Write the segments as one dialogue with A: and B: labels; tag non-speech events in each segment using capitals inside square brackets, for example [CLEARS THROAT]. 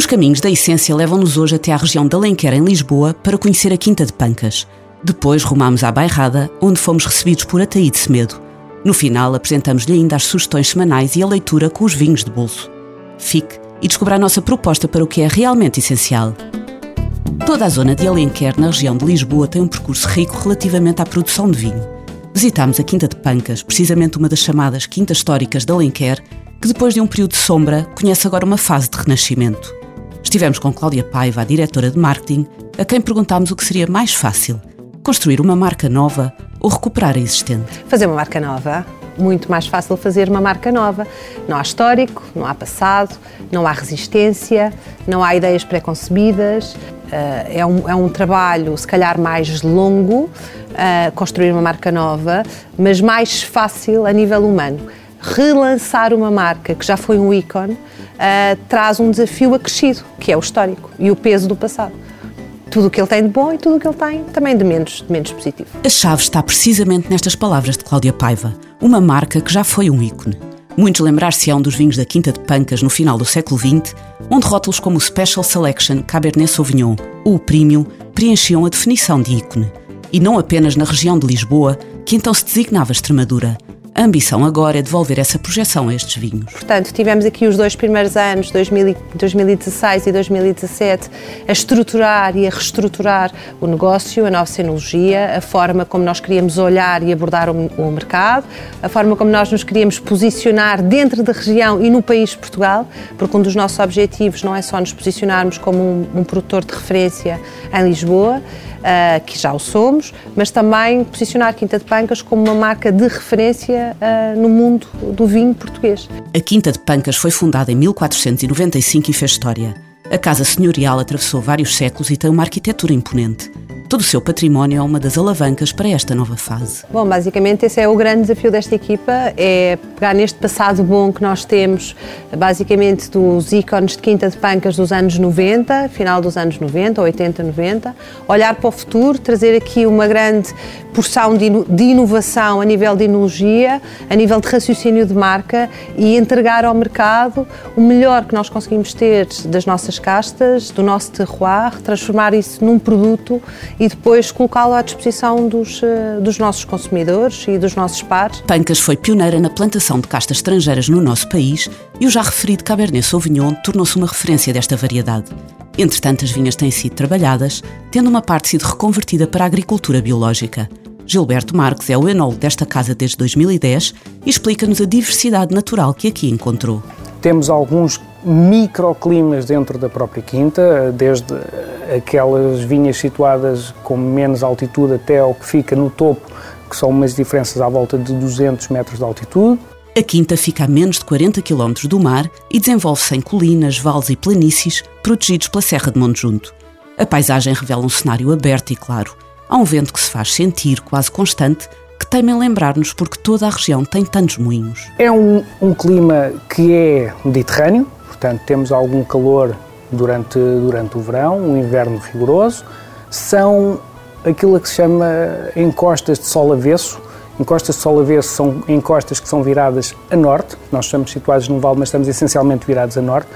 A: Os caminhos da Essência levam-nos hoje até à região de Alenquer, em Lisboa, para conhecer a Quinta de Pancas. Depois rumámos à Bairrada, onde fomos recebidos por Ataíde Semedo. No final, apresentamos-lhe ainda as sugestões semanais e a leitura com os vinhos de bolso. Fique e descubra a nossa proposta para o que é realmente essencial. Toda a zona de Alenquer, na região de Lisboa, tem um percurso rico relativamente à produção de vinho. Visitámos a Quinta de Pancas, precisamente uma das chamadas Quintas Históricas de Alenquer, que depois de um período de sombra, conhece agora uma fase de renascimento. Estivemos com Cláudia Paiva, a diretora de marketing, a quem perguntámos o que seria mais fácil: construir uma marca nova ou recuperar a existente.
B: Fazer uma marca nova muito mais fácil fazer uma marca nova. Não há histórico, não há passado, não há resistência, não há ideias pré-concebidas. Eh, é um, é um trabalho, se calhar, mais longo, eh, construir uma marca nova, mas mais fácil a nível humano. Relançar uma marca que já foi um ícone uh, traz um desafio acrescido, que é o histórico e o peso do passado tudo o que ele tem de bom e tudo o que ele tem também de menos, de menos positivo.
A: A chave está precisamente nestas palavras de Cláudia Paiva, uma marca que já foi um ícone. Muitos lembrar-se-ão dos vinhos da Quinta de Pancas no final do século XX, onde rótulos como o Special Selection, Cabernet Sauvignon ou o Premium preenchiam a definição de ícone. E não apenas na região de Lisboa, que então se designava Extremadura, a ambição agora é devolver essa projeção a estes vinhos.
B: Portanto, tivemos aqui os dois primeiros anos, 2016 e 2017, a estruturar e a reestruturar o negócio, a nova cenologia, a forma como nós queríamos olhar e abordar o, mercado, a forma como nós nos queríamos posicionar dentro da região e no país Portugal, porque um dos nossos objetivos não é só nos posicionarmos como um, um produtor de referência em Lisboa, uh, que já o somos, mas também posicionar Quinta de Pancas como uma marca de referência uh, no mundo do vinho português.
A: A Quinta de Pancas foi fundada em 1495 e fez história. A casa senhorial atravessou vários séculos e tem uma arquitetura imponente. Todo o seu património é uma das alavancas para esta nova fase.
B: Bom, basicamente esse é o grande desafio desta equipa, é pegar neste passado bom que nós temos, basicamente dos ícones de Quinta de Pancas dos anos 90, final dos anos 90, 80, 90, olhar para o futuro, trazer aqui uma grande porção de inovação a nível de enologia, a nível de raciocínio de marca e entregar ao mercado o melhor que nós conseguimos ter das nossas castas, do nosso terroir, transformar isso num produto e depois colocá-lo à disposição dos, eh, dos nossos consumidores e dos nossos pares.
A: Pancas foi pioneira na plantação de castas estrangeiras no nosso país e o já referido Cabernet Sauvignon tornou-se uma referência desta variedade. Entretanto, as vinhas têm sido trabalhadas, tendo uma parte sido reconvertida para a agricultura biológica. Gilberto Marques é o enólogo desta casa desde 2010 e explica-nos a diversidade natural que aqui encontrou.
C: Temos alguns microclimas dentro da própria quinta, desde aquelas vinhas situadas com menos altitude até ao que fica no topo, que são umas diferenças à volta de 200 metros de altitude.
A: A quinta fica a menos de 40 km do mar e desenvolve-se em colinas, vales e planícies protegidos pela Serra de Montejunto. A paisagem revela um cenário aberto e claro. Há um vento que se faz sentir, quase constante, que teima em lembrar-nos porque toda a região tem tantos moinhos.
C: É um, um clima que é mediterrâneo, portanto temos algum calor durante, durante o verão, um inverno rigoroso, são aquilo que se chama encostas de sol avesso. Encostas de sol avesso são encostas que são viradas a norte, nós estamos situados num vale, mas estamos essencialmente virados a norte,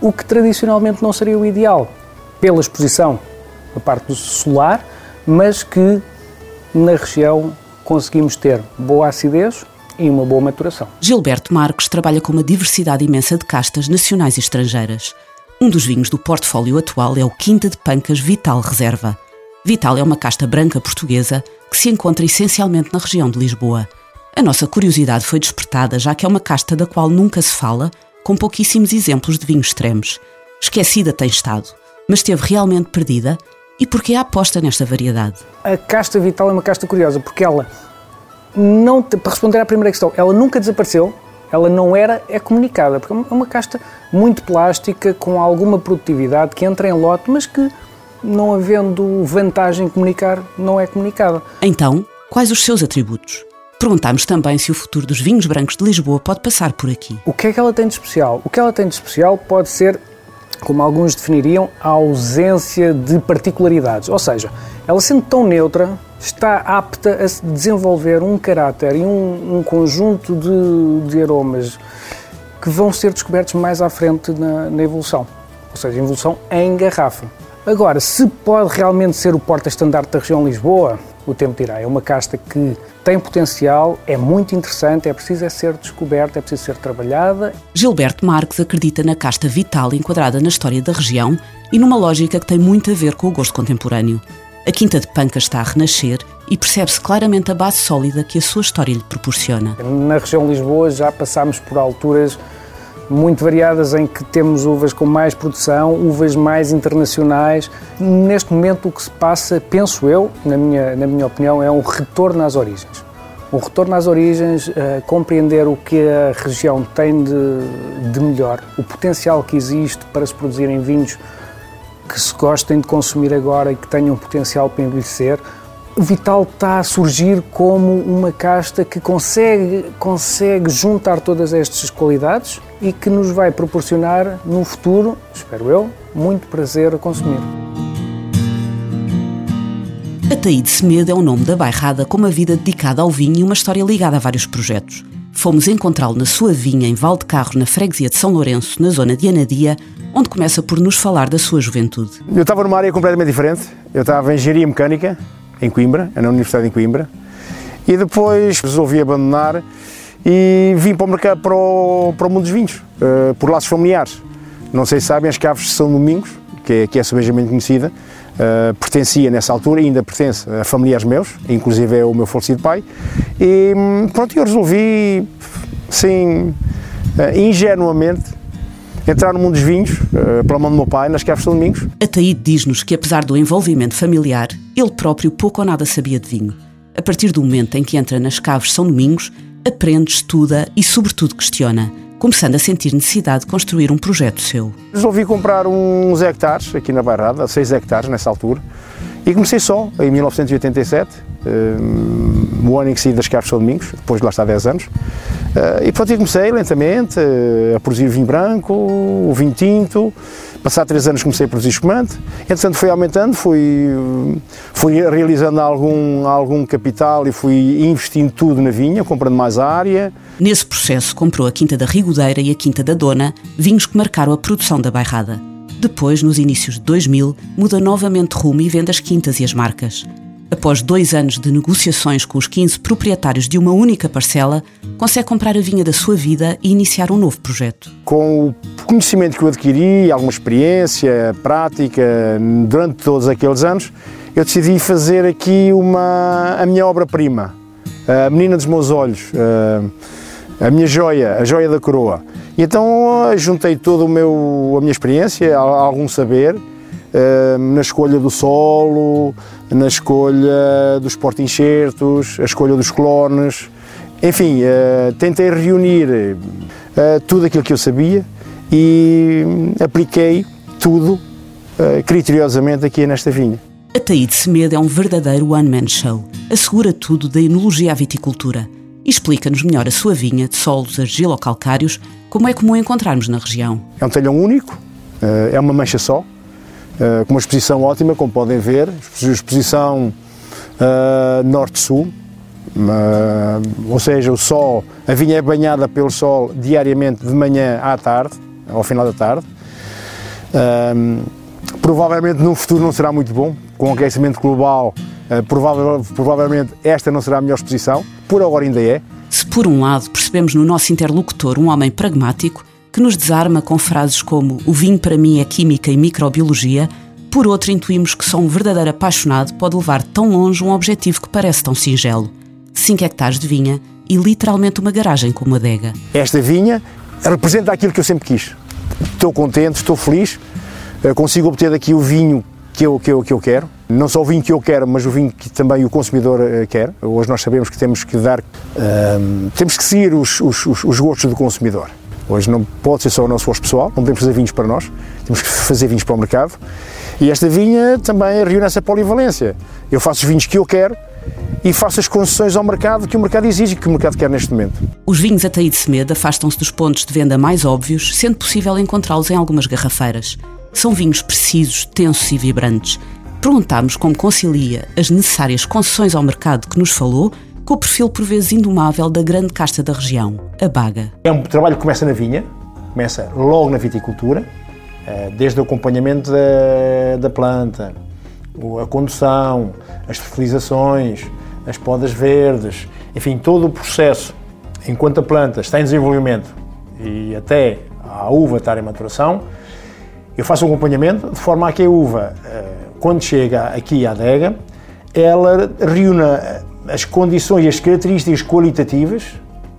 C: o que tradicionalmente não seria o ideal, pela exposição da parte solar, mas que na região conseguimos ter boa acidez e uma boa maturação.
A: Gilberto Marcos trabalha com uma diversidade imensa de castas nacionais e estrangeiras. Um dos vinhos do portfólio atual é o Quinta de Pancas Vital Reserva. Vital é uma casta branca portuguesa que se encontra essencialmente na região de Lisboa. A nossa curiosidade foi despertada, já que é uma casta da qual nunca se fala, com pouquíssimos exemplos de vinhos extremos. Esquecida tem estado, mas esteve realmente perdida. E porquê a aposta nesta variedade?
C: A casta Vital é uma casta curiosa, porque ela, não, para responder à primeira questão, ela nunca desapareceu, ela não era é comunicada, porque é uma casta muito plástica, com alguma produtividade, que entra em lote, mas que não havendo vantagem em comunicar, não é comunicada.
A: Então, quais os seus atributos? Perguntámos também se o futuro dos vinhos brancos de Lisboa pode passar por aqui.
C: O que é que ela tem de especial? O que ela tem de especial pode ser, como alguns definiriam, a ausência de particularidades. Ou seja, ela sendo tão neutra, está apta a desenvolver um caráter e um, um conjunto de, de, aromas que vão ser descobertos mais à frente na, na evolução. Ou seja, evolução em garrafa. Agora, se pode realmente ser o porta-estandarte da região Lisboa, o tempo dirá. É uma casta que tem potencial, é muito interessante, é preciso é ser descoberta, é preciso ser trabalhada.
A: Gilberto Marques acredita na casta vital enquadrada na história da região e numa lógica que tem muito a ver com o gosto contemporâneo. A Quinta de Pancas está a renascer e percebe-se claramente a base sólida que a sua história lhe proporciona.
C: Na região de Lisboa já passámos por alturas muito variadas em que temos uvas com mais produção, uvas mais internacionais. Neste momento o que se passa, penso eu, na minha, na minha opinião, é um retorno às origens. Um retorno às origens, uh, compreender o que a região tem de, de melhor, o potencial que existe para se produzirem vinhos que se gostem de consumir agora e que tenham potencial para envelhecer, o Vital está a surgir como uma casta que consegue, consegue juntar todas estas qualidades e que nos vai proporcionar no futuro, espero eu, muito prazer a consumir.
A: Ataíde Semedo é o nome da bairrada com uma vida dedicada ao vinho e uma história ligada a vários projetos. Fomos encontrá-lo na sua vinha em Carros, na freguesia de São Lourenço, na zona de Anadia, onde começa por nos falar da sua juventude.
D: Eu estava numa área completamente diferente. Eu estava em engenharia mecânica, em Coimbra, na Universidade de Coimbra, e depois resolvi abandonar e vim para o mercado para o, para o mundo dos vinhos, uh, por laços familiares. Não sei se sabem, as caves de São Domingos, que é, que é subejamente conhecida, uh, pertencia nessa altura, ainda pertence a familiares meus, inclusive é o meu falecido pai, e hum, pronto, eu resolvi, sim, uh, ingenuamente, entrar no mundo dos vinhos, uh, pela mão do meu pai, nas Caves de Domingos.
A: Ataíde diz-nos que, apesar do envolvimento familiar, ele próprio pouco ou nada sabia de vinho. A partir do momento em que entra nas Caves São Domingos, aprende, estuda e, sobretudo, questiona, começando a sentir necessidade de construir um projeto seu.
D: Resolvi comprar uns hectares aqui na Bairrada, 6 hectares nessa altura, e comecei só, em 1987, um, o ano em que saí das de São Domingos, depois de lá estar 10 anos, uh, e pronto, comecei lentamente uh, a produzir vinho branco, o vinho tinto, Passado três anos comecei a produzir espumante, entretanto foi aumentando, fui, fui realizando algum, algum capital e fui investindo tudo na vinha, comprando mais área.
A: Nesse processo comprou a Quinta da Rigodeira e a Quinta da Dona, vinhos que marcaram a produção da bairrada. Depois, nos inícios de 2000, muda novamente rumo e vende as quintas e as marcas. Após dois anos de negociações com os 15 proprietários de uma única parcela, consegue comprar a vinha da sua vida e iniciar um novo projeto.
D: Com o conhecimento que eu adquiri, alguma experiência, prática, durante todos aqueles anos, eu decidi fazer aqui uma, a minha obra-prima, a menina dos meus olhos, a minha joia, a joia da coroa. E então juntei toda a minha experiência, algum saber, na escolha do solo, na escolha dos porta-enxertos, a escolha dos clones, enfim, uh, tentei reunir uh, tudo aquilo que eu sabia e apliquei tudo uh, criteriosamente aqui nesta vinha.
A: A Taíde Semedo é um verdadeiro one-man show. Assegura tudo da enologia à viticultura e explica-nos melhor a sua vinha de solos argilocalcários, como é comum encontrarmos na região.
D: É um talhão único, é uma mancha só, eh, com uma exposição ótima, como podem ver, exposição uh, norte-sul, uh, ou seja, o sol, a vinha é banhada pelo sol diariamente de manhã à tarde, ao final da tarde. Provavelmente no futuro não será muito bom, com o aquecimento global, provavelmente, provavelmente esta não será a melhor exposição, por agora ainda é.
A: Se por um lado percebemos no nosso interlocutor um homem pragmático, que nos desarma com frases como o vinho para mim é química e microbiologia, por outro intuímos que só um verdadeiro apaixonado pode levar tão longe um objetivo que parece tão singelo. 5 hectares de vinha e literalmente uma garagem com uma adega.
D: Esta vinha representa aquilo que eu sempre quis. Estou contente, estou feliz, eh, consigo obter daqui o vinho que eu, que eu, que eu quero. Não só o vinho que eu quero, mas o vinho que também o consumidor eh, quer. Hoje nós sabemos que temos que dar, uh, temos que seguir os, os, os gostos do consumidor. Hoje não pode ser só o nosso gosto pessoal, não podemos fazer vinhos para nós, temos que fazer vinhos para o mercado. E esta vinha também reúne essa polivalência. Eu faço os vinhos que eu quero e faço as concessões ao mercado que o mercado exige, que o mercado quer neste momento.
A: Os vinhos Ataí de Semedo afastam-se dos pontos de venda mais óbvios, sendo possível encontrá-los em algumas garrafeiras. São vinhos precisos, tensos e vibrantes. Perguntámos como concilia as necessárias concessões ao mercado que nos falou com o perfil por vezes indomável da grande casta da região, a baga.
D: É um trabalho que começa na vinha, começa logo na viticultura, eh, desde o acompanhamento da, da planta, a condução, as fertilizações, as podas verdes, enfim, todo o processo, enquanto a planta está em desenvolvimento e até a uva estar em maturação, eu faço um acompanhamento de forma a que a uva, eh, quando chega aqui à adega, ela reúna as condições e as características qualitativas,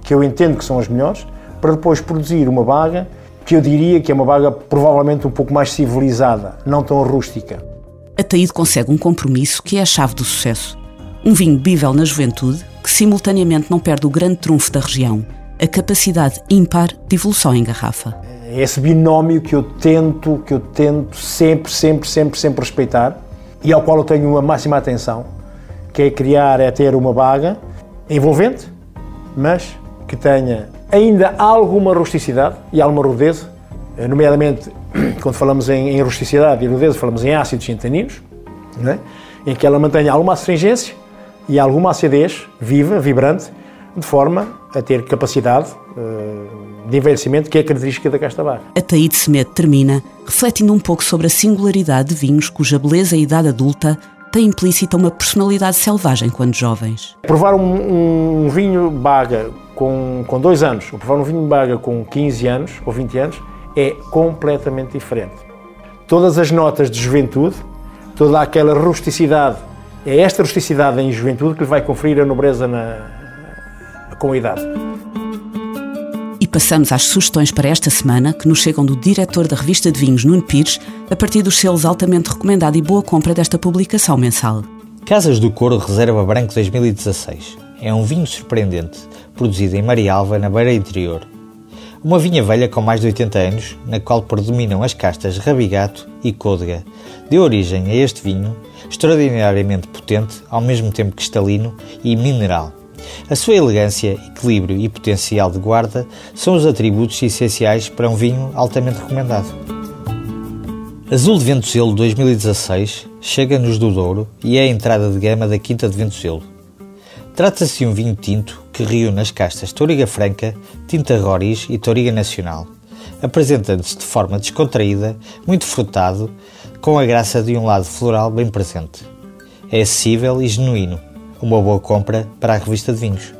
D: que eu entendo que são as melhores, para depois produzir uma baga que eu diria que é uma baga provavelmente um pouco mais civilizada, não tão rústica.
A: A Taíde consegue um compromisso que é a chave do sucesso. Um vinho bível na juventude que simultaneamente não perde o grande trunfo da região, a capacidade ímpar de evolução em garrafa.
D: É esse binómio que eu tento, que eu tento sempre, sempre, sempre, sempre respeitar e ao qual eu tenho uma máxima atenção, que é criar, é ter uma baga envolvente, mas que tenha ainda alguma rusticidade e alguma rudeza, eh, nomeadamente [CLEARS THROAT] quando falamos em, em rusticidade e rudeza, falamos em ácidos centaninos, é? em que ela mantenha alguma astringência e alguma acidez viva, vibrante, de forma a ter capacidade uh, de envelhecimento que é característica da casta barra.
A: A Taíde Semedo termina refletindo um pouco sobre a singularidade de vinhos cuja beleza e idade adulta tem implícita uma personalidade selvagem quando jovens.
D: Provar um, um vinho baga com, com dois anos, ou provar um vinho baga com 15 anos ou 20 anos, é completamente diferente. Todas as notas de juventude, toda aquela rusticidade, é esta rusticidade em juventude que lhe vai conferir a nobreza na, com a idade.
A: Passamos às sugestões para esta semana, que nos chegam do diretor da revista de vinhos, Nuno Pires, a partir dos selos altamente recomendado e boa compra desta publicação mensal.
E: Casas do Coro Reserva Branco 2016. É um vinho surpreendente, produzido em Marialva, na Beira Interior. Uma vinha velha com mais de 80 anos, na qual predominam as castas Rabigato e Côdega, deu origem a este vinho, extraordinariamente potente, ao mesmo tempo cristalino e mineral. A sua elegância, equilíbrio e potencial de guarda são os atributos essenciais para um vinho altamente recomendado. Azul de Ventoselo 2016 chega-nos do Douro e é a entrada de gama da Quinta de Ventoselo. Trata-se de um vinho tinto que reúne as castas Toriga Franca, Tinta Roriz e Toriga Nacional, apresentando-se de forma descontraída, muito frutado, com a graça de um lado floral bem presente. É acessível e genuíno, uma boa compra para a revista de vinhos.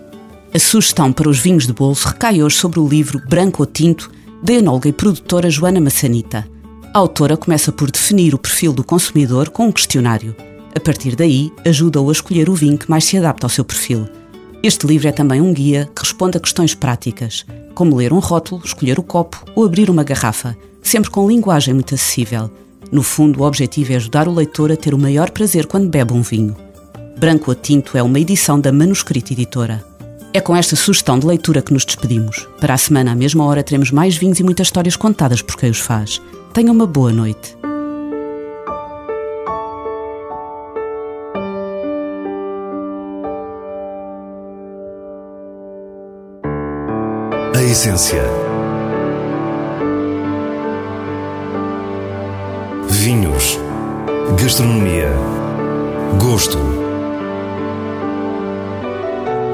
A: A sugestão para os vinhos de bolso recai hoje sobre o livro Branco ou Tinto, da enóloga e produtora Joana Massanita. A autora começa por definir o perfil do consumidor com um questionário. A partir daí, ajuda-o a escolher o vinho que mais se adapta ao seu perfil. Este livro é também um guia que responde a questões práticas, como ler um rótulo, escolher o copo ou abrir uma garrafa, sempre com linguagem muito acessível. No fundo, o objetivo é ajudar o leitor a ter o maior prazer quando bebe um vinho. Branco a Tinto é uma edição da Manuscrito Editora. É com esta sugestão de leitura que nos despedimos. Para a semana, à mesma hora, teremos mais vinhos e muitas histórias contadas por quem os faz. Tenha uma boa noite.
F: A essência. Vinhos. Gastronomia. Gosto.